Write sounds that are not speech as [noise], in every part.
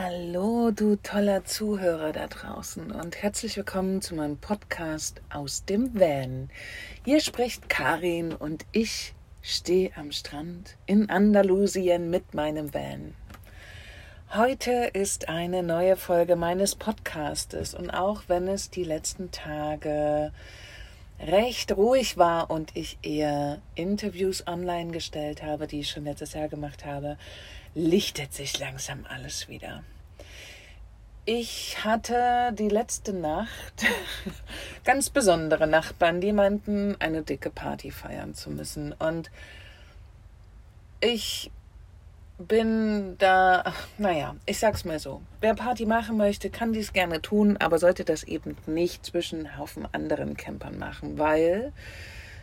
Hallo, du toller Zuhörer da draußen und herzlich willkommen zu meinem Podcast aus dem Van. Hier spricht Karin und ich stehe am Strand in Andalusien mit meinem Van. Heute ist eine neue Folge meines Podcastes und auch wenn es die letzten Tage recht ruhig war und ich eher Interviews online gestellt habe, die ich schon letztes Jahr gemacht habe, lichtet sich langsam alles wieder. Ich hatte die letzte Nacht [laughs] ganz besondere Nachbarn, die meinten, eine dicke Party feiern zu müssen. Und ich bin da, naja, ich sag's mal so. Wer Party machen möchte, kann dies gerne tun, aber sollte das eben nicht zwischen Haufen anderen Campern machen, weil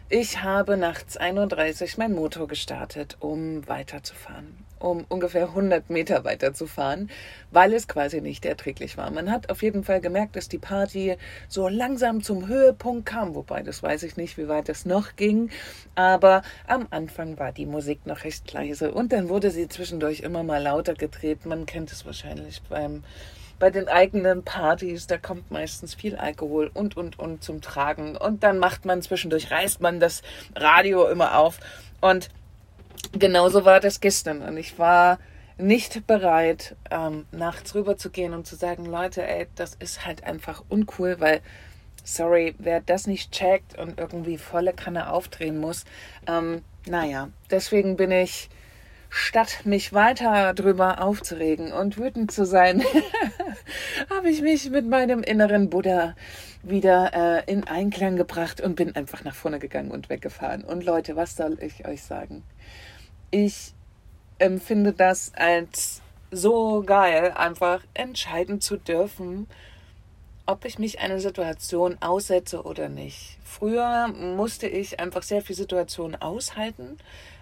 ich habe nachts 31 mein Motor gestartet, um weiterzufahren, um ungefähr 100 Meter weiterzufahren, weil es quasi nicht erträglich war. Man hat auf jeden Fall gemerkt, dass die Party so langsam zum Höhepunkt kam, wobei das weiß ich nicht, wie weit es noch ging, aber am Anfang war die Musik noch recht leise und dann wurde sie zwischendurch immer mal lauter gedreht. Man kennt es wahrscheinlich beim bei den eigenen Partys, da kommt meistens viel Alkohol und, und, und zum Tragen. Und dann macht man zwischendurch, reißt man das Radio immer auf. Und genauso war das gestern. Und ich war nicht bereit, ähm, nachts rüber zu gehen und zu sagen, Leute, ey, das ist halt einfach uncool, weil, sorry, wer das nicht checkt und irgendwie volle Kanne aufdrehen muss, ähm, naja, deswegen bin ich statt mich weiter drüber aufzuregen und wütend zu sein, [laughs] habe ich mich mit meinem inneren Buddha wieder äh, in Einklang gebracht und bin einfach nach vorne gegangen und weggefahren. Und Leute, was soll ich euch sagen? Ich empfinde das als so geil, einfach entscheiden zu dürfen, ob ich mich einer Situation aussetze oder nicht. Früher musste ich einfach sehr viel Situationen aushalten.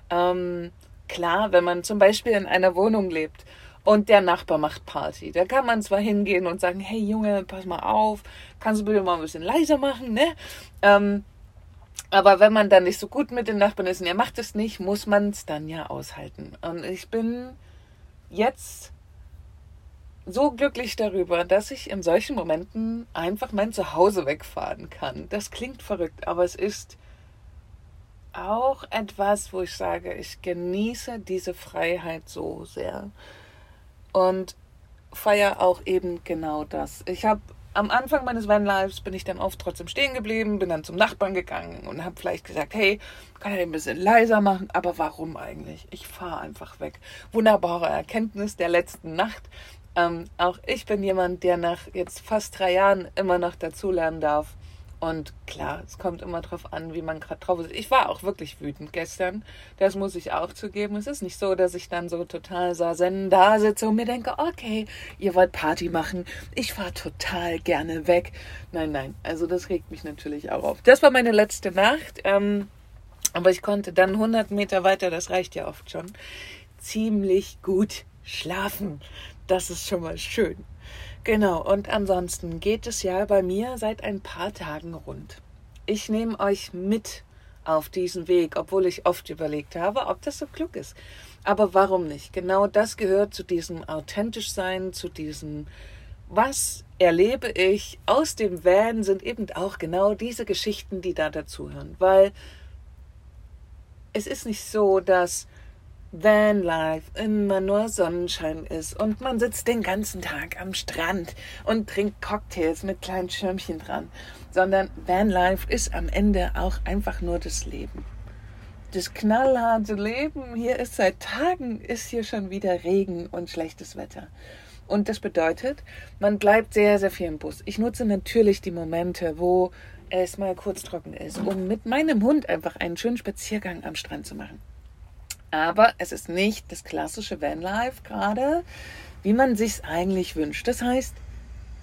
Ähm, Klar, wenn man zum Beispiel in einer Wohnung lebt und der Nachbar macht Party, da kann man zwar hingehen und sagen, hey Junge, pass mal auf, kannst du bitte mal ein bisschen leiser machen, ne? Ähm, aber wenn man dann nicht so gut mit den Nachbarn ist und er macht es nicht, muss man es dann ja aushalten. Und ich bin jetzt so glücklich darüber, dass ich in solchen Momenten einfach mein Zuhause wegfahren kann. Das klingt verrückt, aber es ist auch etwas, wo ich sage, ich genieße diese Freiheit so sehr und feiere auch eben genau das. Ich habe am Anfang meines Vanlives bin ich dann oft trotzdem stehen geblieben, bin dann zum Nachbarn gegangen und habe vielleicht gesagt, hey, kann er ein bisschen leiser machen? Aber warum eigentlich? Ich fahre einfach weg. Wunderbare Erkenntnis der letzten Nacht. Ähm, auch ich bin jemand, der nach jetzt fast drei Jahren immer noch dazulernen darf und klar, es kommt immer drauf an, wie man gerade drauf ist. Ich war auch wirklich wütend gestern. Das muss ich auch zugeben. Es ist nicht so, dass ich dann so total sazen da sitze und mir denke, okay, ihr wollt Party machen. Ich fahre total gerne weg. Nein, nein. Also das regt mich natürlich auch auf. Das war meine letzte Nacht. Ähm, aber ich konnte dann 100 Meter weiter, das reicht ja oft schon, ziemlich gut schlafen. Das ist schon mal schön. Genau, und ansonsten geht es ja bei mir seit ein paar Tagen rund. Ich nehme euch mit auf diesen Weg, obwohl ich oft überlegt habe, ob das so klug ist. Aber warum nicht? Genau das gehört zu diesem authentisch sein, zu diesem was erlebe ich aus dem Van sind eben auch genau diese Geschichten, die da dazuhören, weil es ist nicht so, dass Vanlife immer nur Sonnenschein ist und man sitzt den ganzen Tag am Strand und trinkt Cocktails mit kleinen Schirmchen dran, sondern Vanlife ist am Ende auch einfach nur das Leben. Das knallharte Leben, hier ist seit Tagen, ist hier schon wieder Regen und schlechtes Wetter. Und das bedeutet, man bleibt sehr, sehr viel im Bus. Ich nutze natürlich die Momente, wo es mal kurz trocken ist, um mit meinem Hund einfach einen schönen Spaziergang am Strand zu machen. Aber es ist nicht das klassische Vanlife gerade, wie man sich eigentlich wünscht. Das heißt,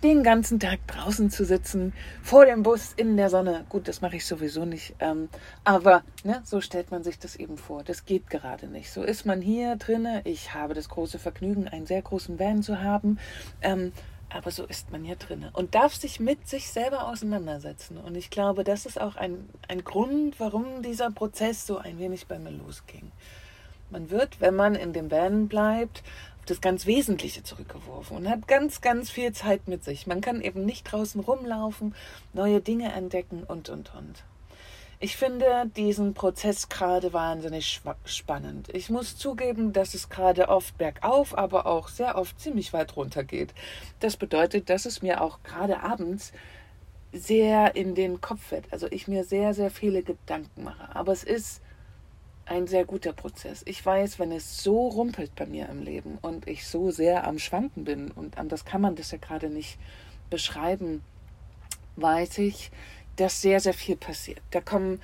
den ganzen Tag draußen zu sitzen, vor dem Bus in der Sonne. Gut, das mache ich sowieso nicht. Ähm, aber ne, so stellt man sich das eben vor. Das geht gerade nicht. So ist man hier drinne. Ich habe das große Vergnügen, einen sehr großen Van zu haben. Ähm, aber so ist man hier drinne und darf sich mit sich selber auseinandersetzen. Und ich glaube, das ist auch ein, ein Grund, warum dieser Prozess so ein wenig bei mir losging. Man wird, wenn man in dem Van bleibt, auf das ganz Wesentliche zurückgeworfen und hat ganz, ganz viel Zeit mit sich. Man kann eben nicht draußen rumlaufen, neue Dinge entdecken und, und, und. Ich finde diesen Prozess gerade wahnsinnig spannend. Ich muss zugeben, dass es gerade oft bergauf, aber auch sehr oft ziemlich weit runter geht. Das bedeutet, dass es mir auch gerade abends sehr in den Kopf wird. Also ich mir sehr, sehr viele Gedanken mache. Aber es ist ein sehr guter Prozess. Ich weiß, wenn es so rumpelt bei mir im Leben und ich so sehr am Schwanken bin und anders kann man das ja gerade nicht beschreiben, weiß ich, dass sehr, sehr viel passiert. Da kommen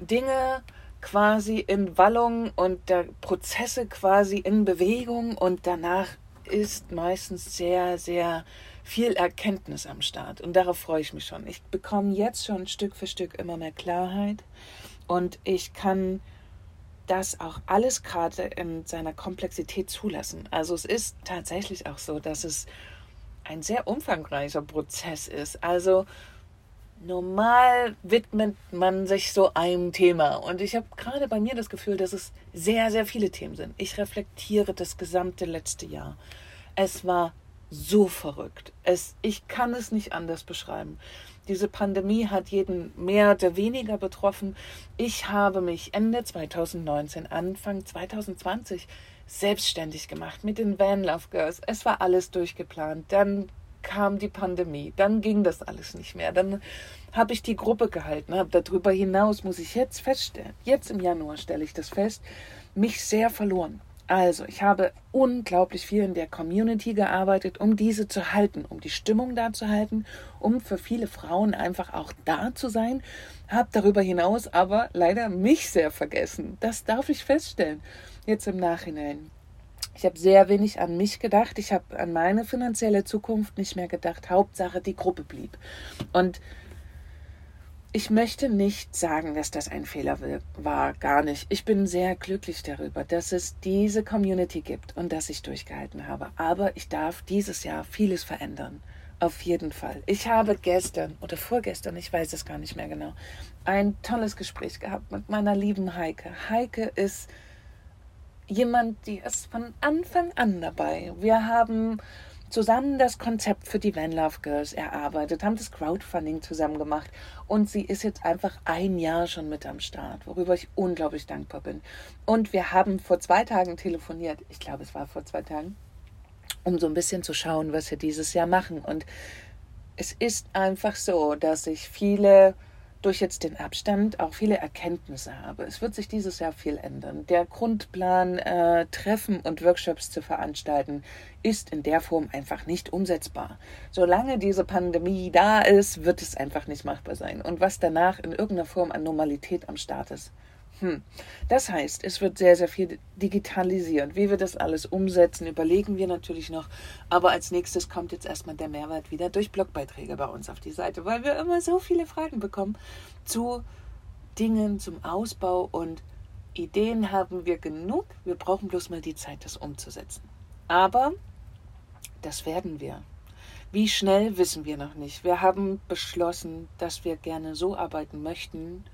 Dinge quasi in Wallung und der Prozesse quasi in Bewegung und danach ist meistens sehr, sehr viel Erkenntnis am Start. Und darauf freue ich mich schon. Ich bekomme jetzt schon Stück für Stück immer mehr Klarheit und ich kann das auch alles gerade in seiner Komplexität zulassen. Also es ist tatsächlich auch so, dass es ein sehr umfangreicher Prozess ist. Also normal widmet man sich so einem Thema. Und ich habe gerade bei mir das Gefühl, dass es sehr, sehr viele Themen sind. Ich reflektiere das gesamte letzte Jahr. Es war so verrückt. Es, ich kann es nicht anders beschreiben. Diese Pandemie hat jeden mehr oder weniger betroffen. Ich habe mich Ende 2019, Anfang 2020 selbstständig gemacht mit den Van Love Girls. Es war alles durchgeplant. Dann kam die Pandemie, dann ging das alles nicht mehr. Dann habe ich die Gruppe gehalten. Habe darüber hinaus muss ich jetzt feststellen, jetzt im Januar stelle ich das fest, mich sehr verloren. Also, ich habe unglaublich viel in der Community gearbeitet, um diese zu halten, um die Stimmung da zu halten, um für viele Frauen einfach auch da zu sein. Habe darüber hinaus aber leider mich sehr vergessen. Das darf ich feststellen, jetzt im Nachhinein. Ich habe sehr wenig an mich gedacht. Ich habe an meine finanzielle Zukunft nicht mehr gedacht. Hauptsache, die Gruppe blieb. Und ich möchte nicht sagen, dass das ein Fehler war, gar nicht. Ich bin sehr glücklich darüber, dass es diese Community gibt und dass ich durchgehalten habe. Aber ich darf dieses Jahr vieles verändern. Auf jeden Fall. Ich habe gestern oder vorgestern, ich weiß es gar nicht mehr genau, ein tolles Gespräch gehabt mit meiner lieben Heike. Heike ist jemand, die ist von Anfang an dabei. Wir haben zusammen das Konzept für die Van Love Girls erarbeitet, haben das Crowdfunding zusammen gemacht und sie ist jetzt einfach ein Jahr schon mit am Start, worüber ich unglaublich dankbar bin. Und wir haben vor zwei Tagen telefoniert, ich glaube es war vor zwei Tagen, um so ein bisschen zu schauen, was wir dieses Jahr machen. Und es ist einfach so, dass ich viele durch jetzt den Abstand auch viele Erkenntnisse habe. Es wird sich dieses Jahr viel ändern. Der Grundplan, äh, Treffen und Workshops zu veranstalten, ist in der Form einfach nicht umsetzbar. Solange diese Pandemie da ist, wird es einfach nicht machbar sein. Und was danach in irgendeiner Form an Normalität am Start ist, hm. Das heißt, es wird sehr, sehr viel digitalisiert. Wie wir das alles umsetzen, überlegen wir natürlich noch. Aber als nächstes kommt jetzt erstmal der Mehrwert wieder durch Blogbeiträge bei uns auf die Seite, weil wir immer so viele Fragen bekommen zu Dingen, zum Ausbau und Ideen haben wir genug. Wir brauchen bloß mal die Zeit, das umzusetzen. Aber das werden wir. Wie schnell wissen wir noch nicht. Wir haben beschlossen, dass wir gerne so arbeiten möchten,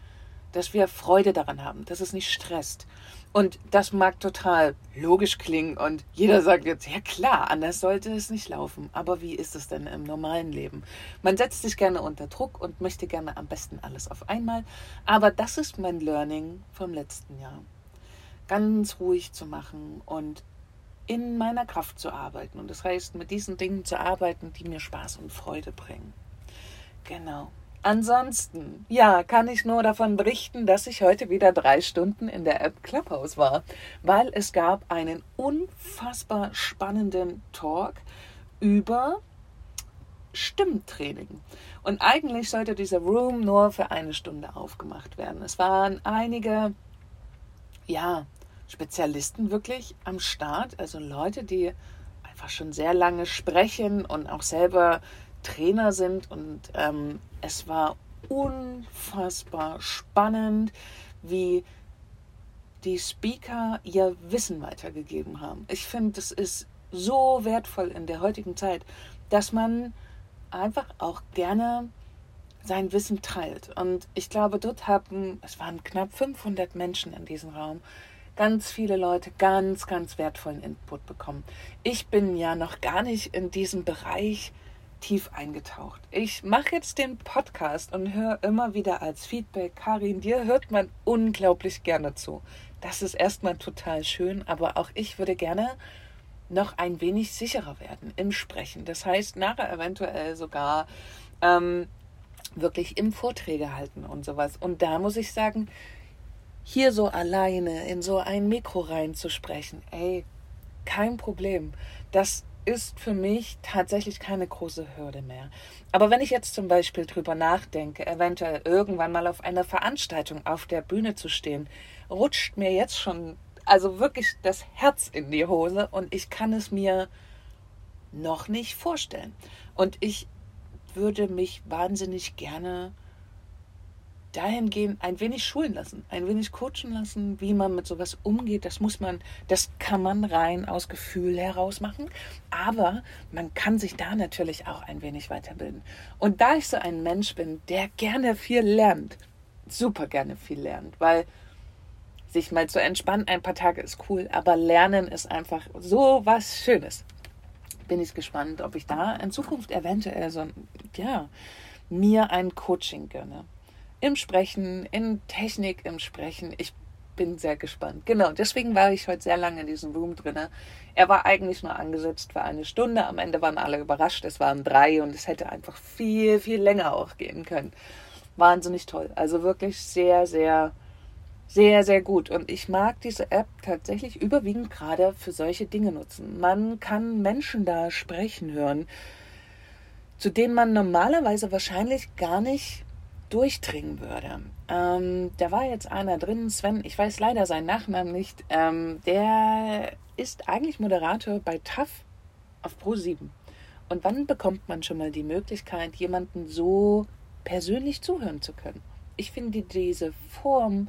dass wir Freude daran haben, dass es nicht stresst. Und das mag total logisch klingen und jeder sagt jetzt, ja klar, anders sollte es nicht laufen. Aber wie ist es denn im normalen Leben? Man setzt sich gerne unter Druck und möchte gerne am besten alles auf einmal. Aber das ist mein Learning vom letzten Jahr. Ganz ruhig zu machen und in meiner Kraft zu arbeiten. Und das heißt, mit diesen Dingen zu arbeiten, die mir Spaß und Freude bringen. Genau. Ansonsten, ja, kann ich nur davon berichten, dass ich heute wieder drei Stunden in der App Clubhouse war, weil es gab einen unfassbar spannenden Talk über Stimmtraining. Und eigentlich sollte dieser Room nur für eine Stunde aufgemacht werden. Es waren einige, ja, Spezialisten wirklich am Start, also Leute, die einfach schon sehr lange sprechen und auch selber Trainer sind und ähm, es war unfassbar spannend, wie die Speaker ihr Wissen weitergegeben haben. Ich finde, es ist so wertvoll in der heutigen Zeit, dass man einfach auch gerne sein Wissen teilt. Und ich glaube, dort haben, es waren knapp 500 Menschen in diesem Raum, ganz viele Leute ganz, ganz wertvollen Input bekommen. Ich bin ja noch gar nicht in diesem Bereich tief eingetaucht. Ich mache jetzt den Podcast und höre immer wieder als Feedback, Karin, dir hört man unglaublich gerne zu. Das ist erstmal total schön, aber auch ich würde gerne noch ein wenig sicherer werden im Sprechen. Das heißt, nachher eventuell sogar ähm, wirklich im Vorträge halten und sowas. Und da muss ich sagen, hier so alleine in so ein Mikro reinzusprechen, ey, kein Problem. Das ist für mich tatsächlich keine große Hürde mehr. Aber wenn ich jetzt zum Beispiel drüber nachdenke, eventuell irgendwann mal auf einer Veranstaltung auf der Bühne zu stehen, rutscht mir jetzt schon also wirklich das Herz in die Hose und ich kann es mir noch nicht vorstellen. Und ich würde mich wahnsinnig gerne dahingehend ein wenig schulen lassen, ein wenig coachen lassen, wie man mit sowas umgeht. Das muss man, das kann man rein aus Gefühl heraus machen, aber man kann sich da natürlich auch ein wenig weiterbilden. Und da ich so ein Mensch bin, der gerne viel lernt, super gerne viel lernt, weil sich mal zu entspannen, ein paar Tage ist cool, aber Lernen ist einfach so was Schönes. Bin ich gespannt, ob ich da in Zukunft eventuell so, ja, mir ein Coaching gönne. Im Sprechen, in Technik im Sprechen. Ich bin sehr gespannt. Genau, deswegen war ich heute sehr lange in diesem Room drin. Er war eigentlich nur angesetzt für eine Stunde. Am Ende waren alle überrascht. Es waren drei und es hätte einfach viel, viel länger auch gehen können. Wahnsinnig toll. Also wirklich sehr, sehr sehr, sehr gut. Und ich mag diese App tatsächlich überwiegend gerade für solche Dinge nutzen. Man kann Menschen da sprechen hören, zu denen man normalerweise wahrscheinlich gar nicht durchdringen würde. Ähm, da war jetzt einer drin, Sven, ich weiß leider seinen Nachnamen nicht, ähm, der ist eigentlich Moderator bei TAF auf Pro7. Und wann bekommt man schon mal die Möglichkeit, jemanden so persönlich zuhören zu können? Ich finde diese Form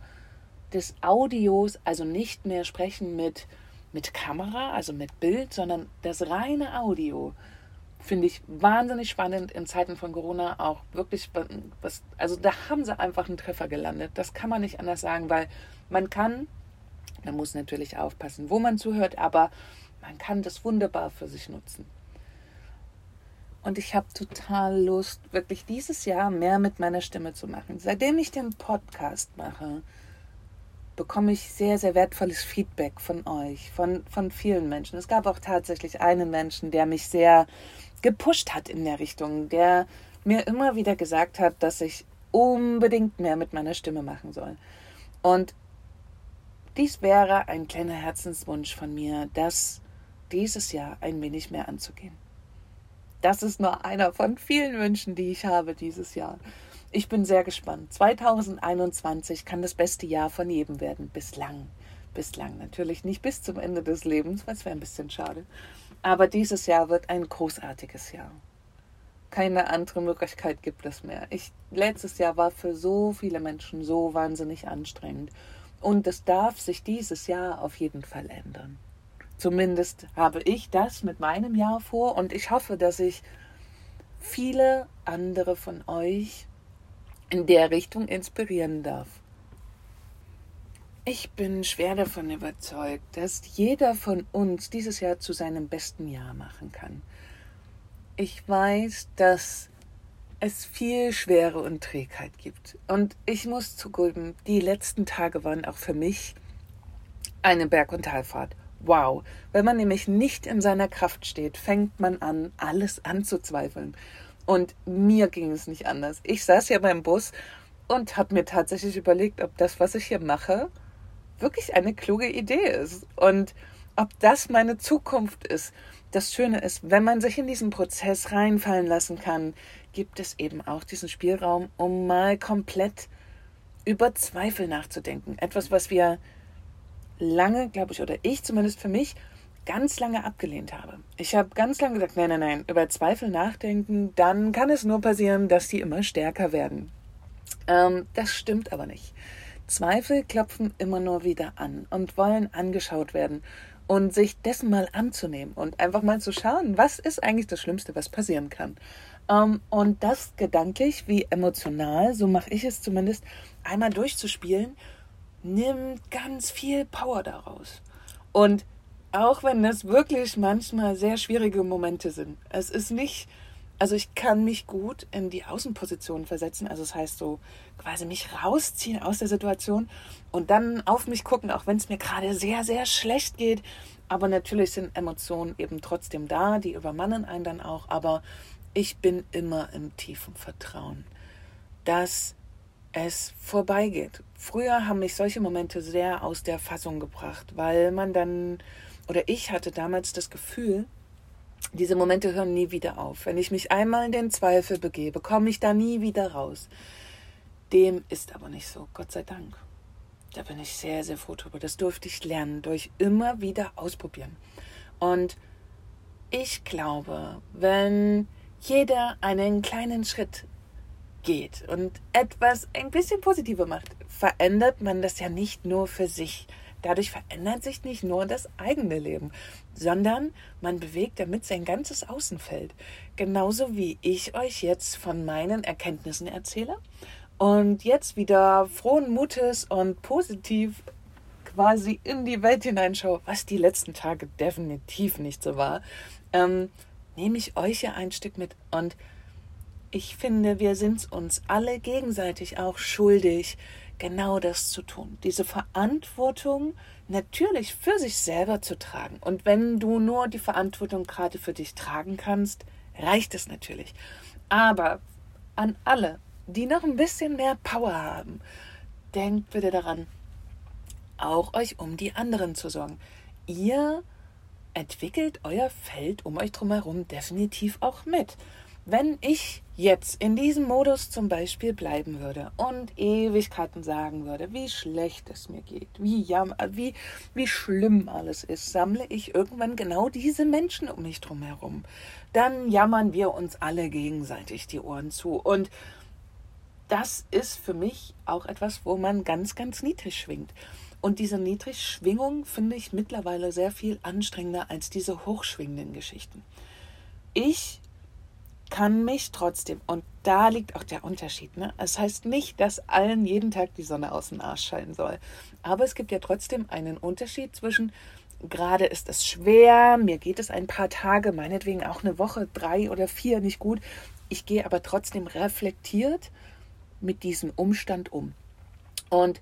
des Audios, also nicht mehr sprechen mit, mit Kamera, also mit Bild, sondern das reine Audio, finde ich wahnsinnig spannend in Zeiten von Corona auch wirklich was also da haben sie einfach einen Treffer gelandet. Das kann man nicht anders sagen weil man kann man muss natürlich aufpassen wo man zuhört aber man kann das wunderbar für sich nutzen. Und ich habe total Lust wirklich dieses Jahr mehr mit meiner Stimme zu machen. Seitdem ich den Podcast mache bekomme ich sehr, sehr wertvolles Feedback von euch, von, von vielen Menschen. Es gab auch tatsächlich einen Menschen, der mich sehr gepusht hat in der Richtung, der mir immer wieder gesagt hat, dass ich unbedingt mehr mit meiner Stimme machen soll. Und dies wäre ein kleiner Herzenswunsch von mir, das dieses Jahr ein wenig mehr anzugehen. Das ist nur einer von vielen Wünschen, die ich habe dieses Jahr. Ich bin sehr gespannt. 2021 kann das beste Jahr von jedem werden. Bislang. Bislang. Natürlich nicht bis zum Ende des Lebens, weil es wäre ein bisschen schade. Aber dieses Jahr wird ein großartiges Jahr. Keine andere Möglichkeit gibt es mehr. Ich, letztes Jahr war für so viele Menschen so wahnsinnig anstrengend. Und es darf sich dieses Jahr auf jeden Fall ändern. Zumindest habe ich das mit meinem Jahr vor und ich hoffe, dass ich viele andere von euch in der Richtung inspirieren darf. Ich bin schwer davon überzeugt, dass jeder von uns dieses Jahr zu seinem besten Jahr machen kann. Ich weiß, dass es viel Schwere und Trägheit gibt. Und ich muss zugeben, die letzten Tage waren auch für mich eine Berg- und Talfahrt. Wow. Wenn man nämlich nicht in seiner Kraft steht, fängt man an, alles anzuzweifeln. Und mir ging es nicht anders. Ich saß ja beim Bus und habe mir tatsächlich überlegt, ob das, was ich hier mache, wirklich eine kluge Idee ist und ob das meine Zukunft ist. Das Schöne ist, wenn man sich in diesen Prozess reinfallen lassen kann, gibt es eben auch diesen Spielraum, um mal komplett über Zweifel nachzudenken. Etwas, was wir lange, glaube ich, oder ich zumindest für mich ganz lange abgelehnt habe. Ich habe ganz lange gesagt, nein, nein, nein, über Zweifel nachdenken, dann kann es nur passieren, dass die immer stärker werden. Ähm, das stimmt aber nicht. Zweifel klopfen immer nur wieder an und wollen angeschaut werden und sich dessen mal anzunehmen und einfach mal zu schauen, was ist eigentlich das Schlimmste, was passieren kann. Ähm, und das gedanklich wie emotional, so mache ich es zumindest, einmal durchzuspielen nimmt ganz viel Power daraus. Und auch wenn das wirklich manchmal sehr schwierige Momente sind, es ist nicht, also ich kann mich gut in die Außenposition versetzen, also das heißt so quasi mich rausziehen aus der Situation und dann auf mich gucken, auch wenn es mir gerade sehr, sehr schlecht geht. Aber natürlich sind Emotionen eben trotzdem da, die übermannen einen dann auch, aber ich bin immer im tiefen Vertrauen, dass es vorbeigeht. Früher haben mich solche Momente sehr aus der Fassung gebracht, weil man dann, oder ich hatte damals das Gefühl, diese Momente hören nie wieder auf. Wenn ich mich einmal in den Zweifel begebe, komme ich da nie wieder raus. Dem ist aber nicht so, Gott sei Dank. Da bin ich sehr, sehr froh drüber. Das durfte ich lernen, durch immer wieder ausprobieren. Und ich glaube, wenn jeder einen kleinen Schritt geht und etwas ein bisschen positiver macht, verändert man das ja nicht nur für sich. Dadurch verändert sich nicht nur das eigene Leben, sondern man bewegt damit sein ganzes Außenfeld. Genauso wie ich euch jetzt von meinen Erkenntnissen erzähle und jetzt wieder frohen Mutes und positiv quasi in die Welt hineinschaue, was die letzten Tage definitiv nicht so war, ähm, nehme ich euch ja ein Stück mit und ich finde, wir sind uns alle gegenseitig auch schuldig, genau das zu tun. Diese Verantwortung natürlich für sich selber zu tragen. Und wenn du nur die Verantwortung gerade für dich tragen kannst, reicht es natürlich. Aber an alle, die noch ein bisschen mehr Power haben, denkt bitte daran, auch euch um die anderen zu sorgen. Ihr entwickelt euer Feld um euch drumherum definitiv auch mit. Wenn ich jetzt in diesem Modus zum Beispiel bleiben würde und Ewigkeiten sagen würde, wie schlecht es mir geht, wie, jam wie, wie schlimm alles ist, sammle ich irgendwann genau diese Menschen um mich drum herum. Dann jammern wir uns alle gegenseitig die Ohren zu. Und das ist für mich auch etwas, wo man ganz, ganz niedrig schwingt. Und diese Niedrigschwingung finde ich mittlerweile sehr viel anstrengender als diese hochschwingenden Geschichten. Ich kann mich trotzdem, und da liegt auch der Unterschied, ne? Es heißt nicht, dass allen jeden Tag die Sonne aus dem Arsch scheinen soll. Aber es gibt ja trotzdem einen Unterschied zwischen, gerade ist es schwer, mir geht es ein paar Tage, meinetwegen auch eine Woche, drei oder vier nicht gut. Ich gehe aber trotzdem reflektiert mit diesem Umstand um. Und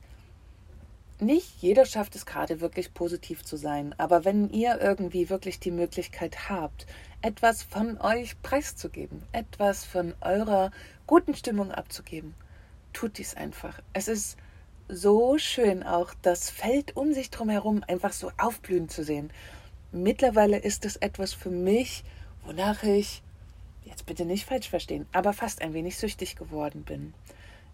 nicht jeder schafft es gerade wirklich positiv zu sein, aber wenn ihr irgendwie wirklich die Möglichkeit habt, etwas von euch preiszugeben, etwas von eurer guten Stimmung abzugeben. Tut dies einfach. Es ist so schön, auch das Feld um sich drumherum einfach so aufblühen zu sehen. Mittlerweile ist es etwas für mich, wonach ich, jetzt bitte nicht falsch verstehen, aber fast ein wenig süchtig geworden bin.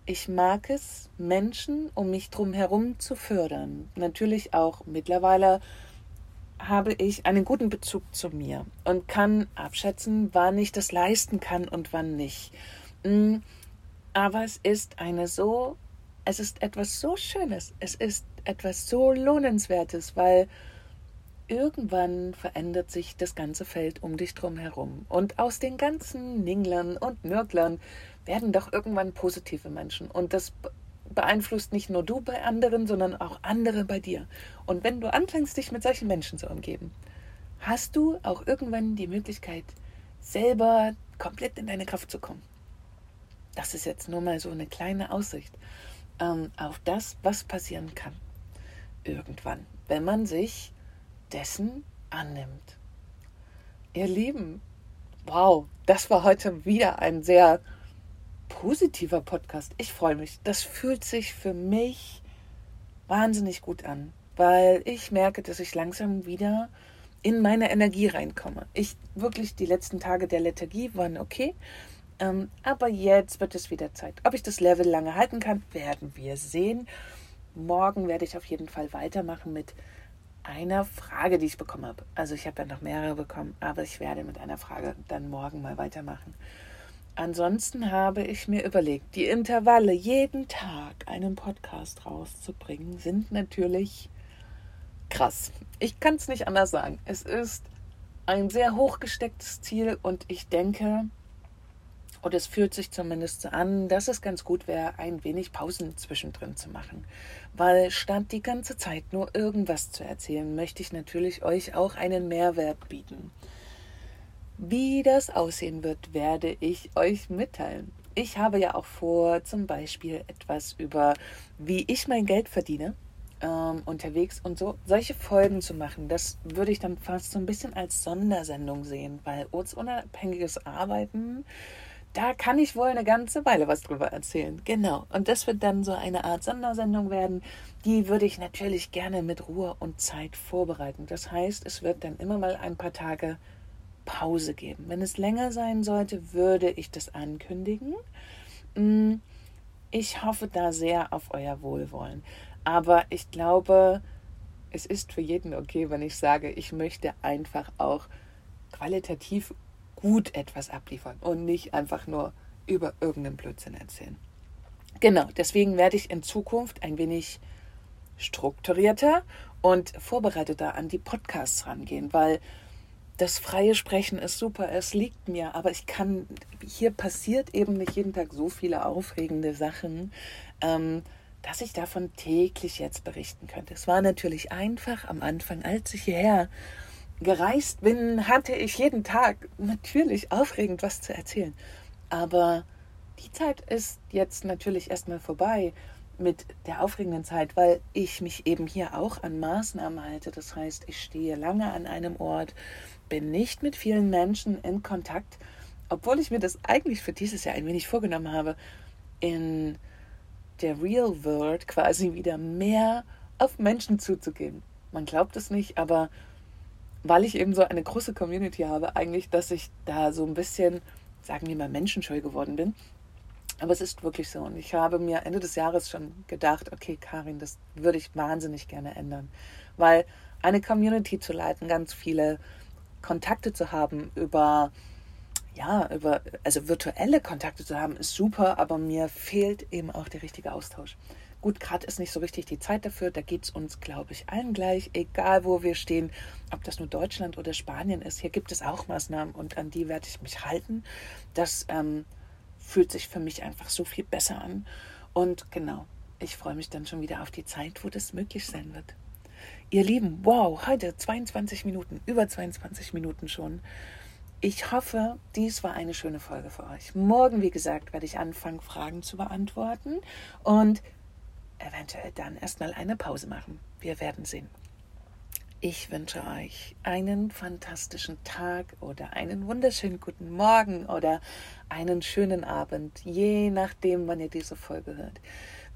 Ich mag es, Menschen um mich drumherum zu fördern. Natürlich auch mittlerweile habe ich einen guten Bezug zu mir und kann abschätzen, wann ich das leisten kann und wann nicht. Mm, aber es ist eine so, es ist etwas so Schönes, es ist etwas so Lohnenswertes, weil irgendwann verändert sich das ganze Feld um dich drum herum. Und aus den ganzen Ninglern und Nörglern werden doch irgendwann positive Menschen. Und das beeinflusst nicht nur du bei anderen, sondern auch andere bei dir. Und wenn du anfängst, dich mit solchen Menschen zu umgeben, hast du auch irgendwann die Möglichkeit, selber komplett in deine Kraft zu kommen. Das ist jetzt nur mal so eine kleine Aussicht ähm, auf das, was passieren kann. Irgendwann, wenn man sich dessen annimmt. Ihr Lieben, wow, das war heute wieder ein sehr positiver Podcast. Ich freue mich. Das fühlt sich für mich wahnsinnig gut an, weil ich merke, dass ich langsam wieder in meine Energie reinkomme. Ich wirklich die letzten Tage der Lethargie waren okay, ähm, aber jetzt wird es wieder Zeit. Ob ich das Level lange halten kann, werden wir sehen. Morgen werde ich auf jeden Fall weitermachen mit einer Frage, die ich bekommen habe. Also ich habe ja noch mehrere bekommen, aber ich werde mit einer Frage dann morgen mal weitermachen. Ansonsten habe ich mir überlegt, die Intervalle, jeden Tag einen Podcast rauszubringen, sind natürlich krass. Ich kann es nicht anders sagen. Es ist ein sehr hochgestecktes Ziel und ich denke, Und es fühlt sich zumindest so an, dass es ganz gut wäre, ein wenig Pausen zwischendrin zu machen. Weil statt die ganze Zeit nur irgendwas zu erzählen, möchte ich natürlich euch auch einen Mehrwert bieten. Wie das aussehen wird, werde ich euch mitteilen. Ich habe ja auch vor, zum Beispiel etwas über, wie ich mein Geld verdiene ähm, unterwegs und so solche Folgen zu machen, das würde ich dann fast so ein bisschen als Sondersendung sehen, weil ortsunabhängiges Arbeiten, da kann ich wohl eine ganze Weile was drüber erzählen. Genau. Und das wird dann so eine Art Sondersendung werden. Die würde ich natürlich gerne mit Ruhe und Zeit vorbereiten. Das heißt, es wird dann immer mal ein paar Tage Pause geben. Wenn es länger sein sollte, würde ich das ankündigen. Mm, ich hoffe da sehr auf euer Wohlwollen. Aber ich glaube, es ist für jeden okay, wenn ich sage, ich möchte einfach auch qualitativ gut etwas abliefern und nicht einfach nur über irgendeinen Blödsinn erzählen. Genau, deswegen werde ich in Zukunft ein wenig strukturierter und vorbereiteter an die Podcasts rangehen, weil das freie Sprechen ist super, es liegt mir, aber ich kann, hier passiert eben nicht jeden Tag so viele aufregende Sachen. Ähm, dass ich davon täglich jetzt berichten könnte. Es war natürlich einfach am Anfang, als ich hierher gereist bin, hatte ich jeden Tag natürlich aufregend was zu erzählen. Aber die Zeit ist jetzt natürlich erstmal vorbei mit der aufregenden Zeit, weil ich mich eben hier auch an Maßnahmen halte. Das heißt, ich stehe lange an einem Ort, bin nicht mit vielen Menschen in Kontakt, obwohl ich mir das eigentlich für dieses Jahr ein wenig vorgenommen habe, in der Real World quasi wieder mehr auf Menschen zuzugehen. Man glaubt es nicht, aber weil ich eben so eine große Community habe, eigentlich, dass ich da so ein bisschen, sagen wir mal, menschenscheu geworden bin. Aber es ist wirklich so. Und ich habe mir Ende des Jahres schon gedacht, okay, Karin, das würde ich wahnsinnig gerne ändern. Weil eine Community zu leiten, ganz viele Kontakte zu haben über ja, über, also virtuelle Kontakte zu haben, ist super, aber mir fehlt eben auch der richtige Austausch. Gut, gerade ist nicht so richtig die Zeit dafür. Da geht es uns, glaube ich, allen gleich, egal wo wir stehen, ob das nur Deutschland oder Spanien ist. Hier gibt es auch Maßnahmen und an die werde ich mich halten. Das ähm, fühlt sich für mich einfach so viel besser an. Und genau, ich freue mich dann schon wieder auf die Zeit, wo das möglich sein wird. Ihr Lieben, wow, heute 22 Minuten, über 22 Minuten schon. Ich hoffe, dies war eine schöne Folge für euch. Morgen, wie gesagt, werde ich anfangen, Fragen zu beantworten und eventuell dann erstmal eine Pause machen. Wir werden sehen. Ich wünsche euch einen fantastischen Tag oder einen wunderschönen guten Morgen oder einen schönen Abend, je nachdem, wann ihr diese Folge hört.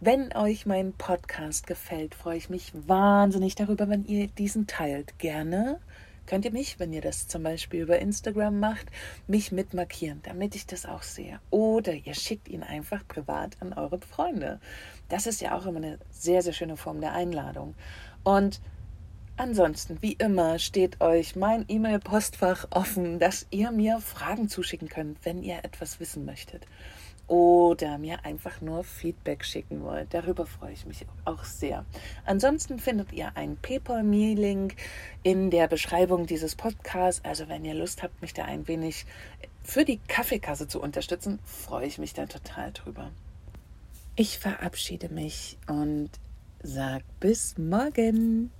Wenn euch mein Podcast gefällt, freue ich mich wahnsinnig darüber, wenn ihr diesen teilt. Gerne könnt ihr mich, wenn ihr das zum Beispiel über Instagram macht, mich mitmarkieren, damit ich das auch sehe. Oder ihr schickt ihn einfach privat an eure Freunde. Das ist ja auch immer eine sehr, sehr schöne Form der Einladung. Und Ansonsten, wie immer, steht euch mein E-Mail-Postfach offen, dass ihr mir Fragen zuschicken könnt, wenn ihr etwas wissen möchtet oder mir einfach nur Feedback schicken wollt. Darüber freue ich mich auch sehr. Ansonsten findet ihr einen PayPal-Me-Link in der Beschreibung dieses Podcasts. Also wenn ihr Lust habt, mich da ein wenig für die Kaffeekasse zu unterstützen, freue ich mich da total drüber. Ich verabschiede mich und sage bis morgen.